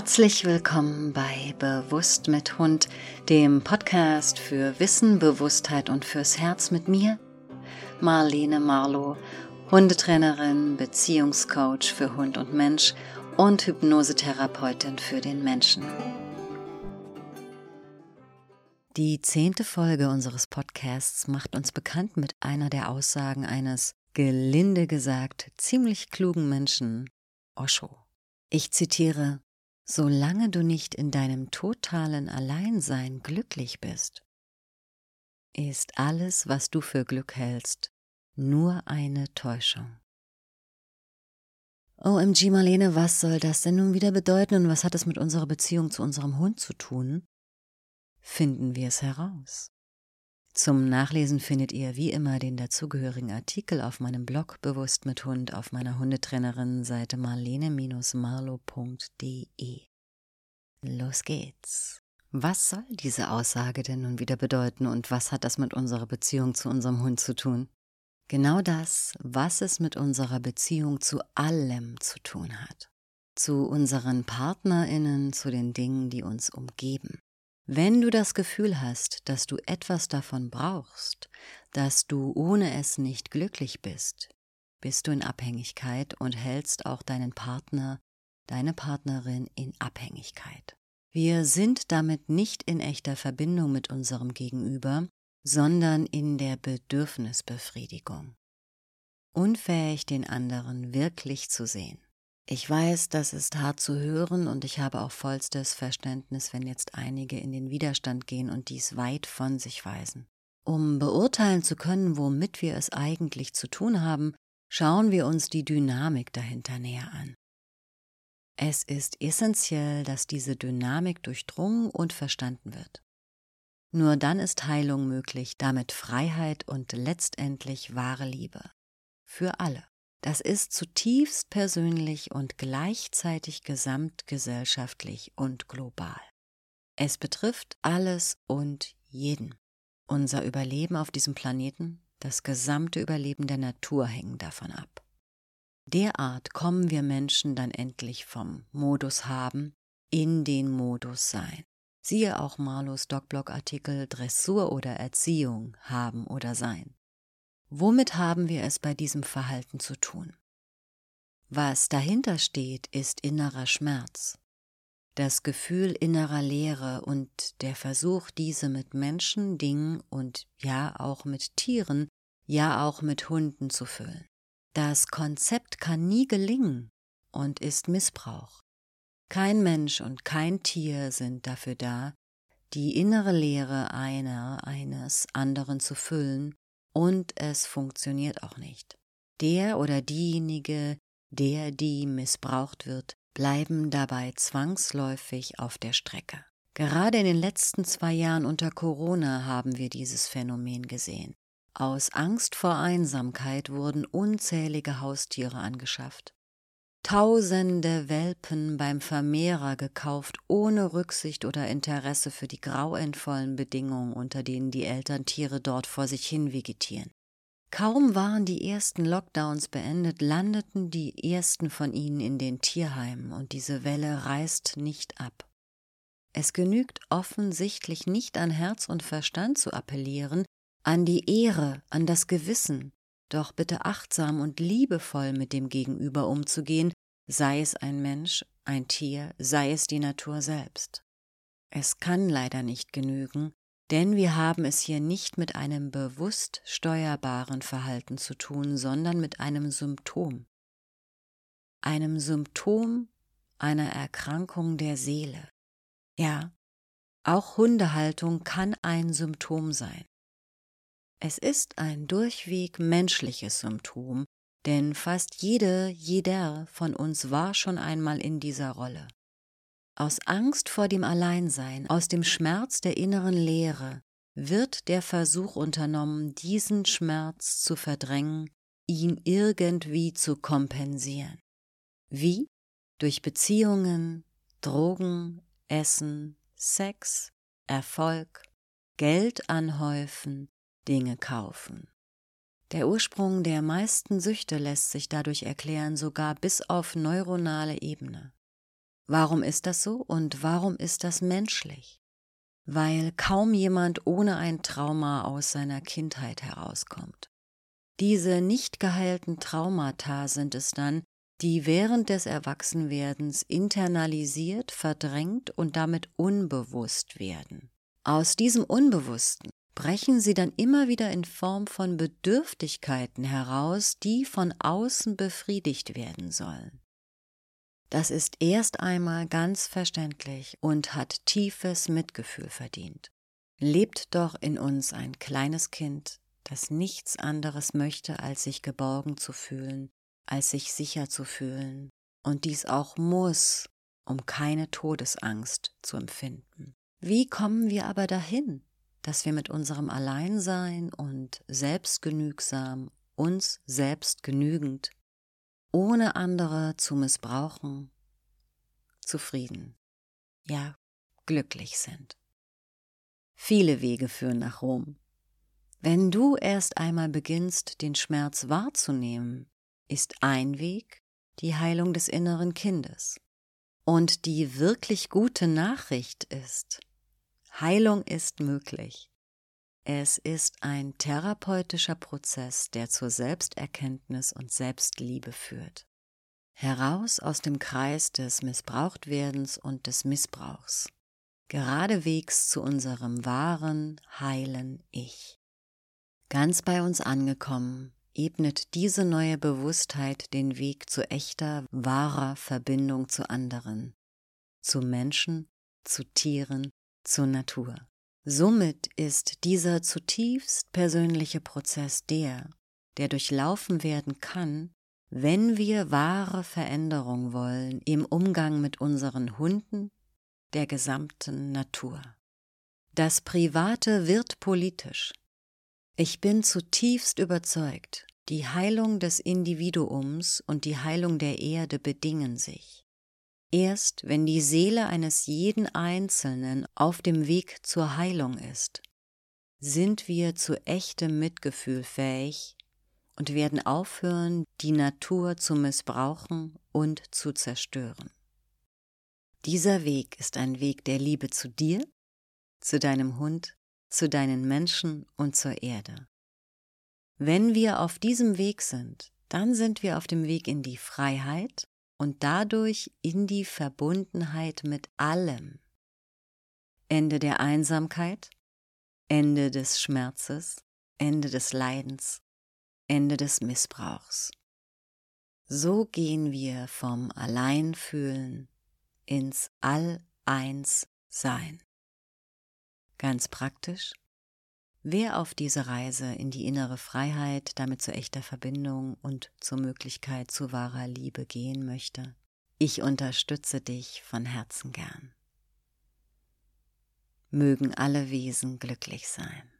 Herzlich willkommen bei Bewusst mit Hund, dem Podcast für Wissen, Bewusstheit und fürs Herz mit mir, Marlene Marlow, Hundetrainerin, Beziehungscoach für Hund und Mensch und Hypnosetherapeutin für den Menschen. Die zehnte Folge unseres Podcasts macht uns bekannt mit einer der Aussagen eines, gelinde gesagt, ziemlich klugen Menschen, Osho. Ich zitiere solange du nicht in deinem totalen Alleinsein glücklich bist, ist alles, was du für Glück hältst, nur eine Täuschung. OMG Marlene, was soll das denn nun wieder bedeuten und was hat es mit unserer Beziehung zu unserem Hund zu tun? Finden wir es heraus. Zum Nachlesen findet ihr wie immer den dazugehörigen Artikel auf meinem Blog Bewusst mit Hund auf meiner Hundetrainerin-Seite marlene-marlo.de. Los geht's. Was soll diese Aussage denn nun wieder bedeuten und was hat das mit unserer Beziehung zu unserem Hund zu tun? Genau das, was es mit unserer Beziehung zu allem zu tun hat. Zu unseren Partnerinnen, zu den Dingen, die uns umgeben. Wenn du das Gefühl hast, dass du etwas davon brauchst, dass du ohne es nicht glücklich bist, bist du in Abhängigkeit und hältst auch deinen Partner, deine Partnerin in Abhängigkeit. Wir sind damit nicht in echter Verbindung mit unserem Gegenüber, sondern in der Bedürfnisbefriedigung. Unfähig, den anderen wirklich zu sehen. Ich weiß, das ist hart zu hören und ich habe auch vollstes Verständnis, wenn jetzt einige in den Widerstand gehen und dies weit von sich weisen. Um beurteilen zu können, womit wir es eigentlich zu tun haben, schauen wir uns die Dynamik dahinter näher an. Es ist essentiell, dass diese Dynamik durchdrungen und verstanden wird. Nur dann ist Heilung möglich, damit Freiheit und letztendlich wahre Liebe. Für alle. Das ist zutiefst persönlich und gleichzeitig gesamtgesellschaftlich und global. Es betrifft alles und jeden. Unser Überleben auf diesem Planeten, das gesamte Überleben der Natur hängen davon ab. Derart kommen wir Menschen dann endlich vom Modus haben in den Modus sein. Siehe auch Marlos Dogblock-Artikel Dressur oder Erziehung haben oder sein. Womit haben wir es bei diesem Verhalten zu tun? Was dahinter steht, ist innerer Schmerz, das Gefühl innerer Leere und der Versuch, diese mit Menschen, Dingen und ja auch mit Tieren, ja auch mit Hunden zu füllen. Das Konzept kann nie gelingen und ist Missbrauch. Kein Mensch und kein Tier sind dafür da, die innere Leere einer, eines anderen zu füllen und es funktioniert auch nicht. Der oder diejenige, der die missbraucht wird, bleiben dabei zwangsläufig auf der Strecke. Gerade in den letzten zwei Jahren unter Corona haben wir dieses Phänomen gesehen. Aus Angst vor Einsamkeit wurden unzählige Haustiere angeschafft. Tausende Welpen beim Vermehrer gekauft, ohne Rücksicht oder Interesse für die grauenvollen Bedingungen, unter denen die Elterntiere dort vor sich hin vegetieren. Kaum waren die ersten Lockdowns beendet, landeten die ersten von ihnen in den Tierheimen und diese Welle reißt nicht ab. Es genügt offensichtlich nicht an Herz und Verstand zu appellieren, an die Ehre, an das Gewissen, doch bitte achtsam und liebevoll mit dem Gegenüber umzugehen, sei es ein Mensch, ein Tier, sei es die Natur selbst. Es kann leider nicht genügen, denn wir haben es hier nicht mit einem bewusst steuerbaren Verhalten zu tun, sondern mit einem Symptom. Einem Symptom einer Erkrankung der Seele. Ja, auch Hundehaltung kann ein Symptom sein. Es ist ein durchweg menschliches Symptom, denn fast jede, jeder von uns war schon einmal in dieser Rolle. Aus Angst vor dem Alleinsein, aus dem Schmerz der inneren Leere, wird der Versuch unternommen, diesen Schmerz zu verdrängen, ihn irgendwie zu kompensieren. Wie? Durch Beziehungen, Drogen, Essen, Sex, Erfolg, Geld anhäufen, Dinge kaufen. Der Ursprung der meisten Süchte lässt sich dadurch erklären, sogar bis auf neuronale Ebene. Warum ist das so und warum ist das menschlich? Weil kaum jemand ohne ein Trauma aus seiner Kindheit herauskommt. Diese nicht geheilten Traumata sind es dann, die während des Erwachsenwerdens internalisiert, verdrängt und damit unbewusst werden. Aus diesem Unbewussten brechen sie dann immer wieder in Form von Bedürftigkeiten heraus, die von außen befriedigt werden sollen. Das ist erst einmal ganz verständlich und hat tiefes Mitgefühl verdient. Lebt doch in uns ein kleines Kind, das nichts anderes möchte, als sich geborgen zu fühlen, als sich sicher zu fühlen, und dies auch muss, um keine Todesangst zu empfinden. Wie kommen wir aber dahin, dass wir mit unserem Alleinsein und selbstgenügsam, uns selbst genügend, ohne andere zu missbrauchen, zufrieden, ja glücklich sind. Viele Wege führen nach Rom. Wenn du erst einmal beginnst, den Schmerz wahrzunehmen, ist ein Weg die Heilung des inneren Kindes. Und die wirklich gute Nachricht ist, Heilung ist möglich. Es ist ein therapeutischer Prozess, der zur Selbsterkenntnis und Selbstliebe führt. Heraus aus dem Kreis des Missbrauchtwerdens und des Missbrauchs. Geradewegs zu unserem wahren, heilen Ich. Ganz bei uns angekommen, ebnet diese neue Bewusstheit den Weg zu echter, wahrer Verbindung zu anderen, zu Menschen, zu Tieren, zur Natur. Somit ist dieser zutiefst persönliche Prozess der, der durchlaufen werden kann, wenn wir wahre Veränderung wollen im Umgang mit unseren Hunden, der gesamten Natur. Das Private wird politisch. Ich bin zutiefst überzeugt, die Heilung des Individuums und die Heilung der Erde bedingen sich. Erst wenn die Seele eines jeden Einzelnen auf dem Weg zur Heilung ist, sind wir zu echtem Mitgefühl fähig und werden aufhören, die Natur zu missbrauchen und zu zerstören. Dieser Weg ist ein Weg der Liebe zu dir, zu deinem Hund, zu deinen Menschen und zur Erde. Wenn wir auf diesem Weg sind, dann sind wir auf dem Weg in die Freiheit und dadurch in die Verbundenheit mit allem. Ende der Einsamkeit, Ende des Schmerzes, Ende des Leidens, Ende des Missbrauchs. So gehen wir vom Alleinfühlen ins All-Eins-Sein. Ganz praktisch, Wer auf diese Reise in die innere Freiheit, damit zu echter Verbindung und zur Möglichkeit zu wahrer Liebe gehen möchte, ich unterstütze dich von Herzen gern. Mögen alle Wesen glücklich sein.